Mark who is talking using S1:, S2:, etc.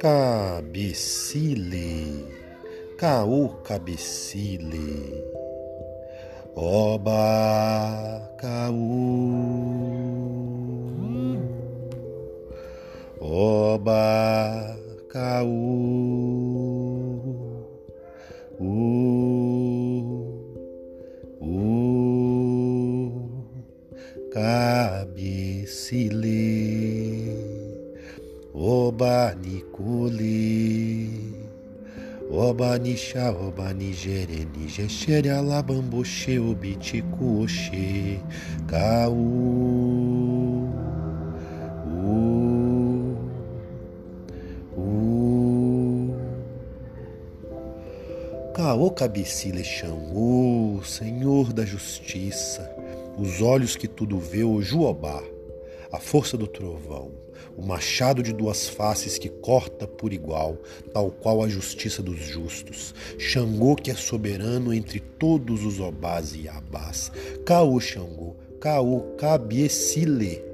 S1: Cabecile, caô cabecile, oba caú, oba caú, cabecile. Oba Nicole, Oba Nisha, Oba Nigere, Nigeshere, Alabamboche, Obitiku, Oxe, Kau, U, U, Caô Cabecile Xangô, Senhor da Justiça, os olhos que tudo vê, o Juobá a força do trovão, o machado de duas faces que corta por igual, tal qual a justiça dos justos. Xangô que é soberano entre todos os obás e abás. Caô Xangô, Caô Cabiecile.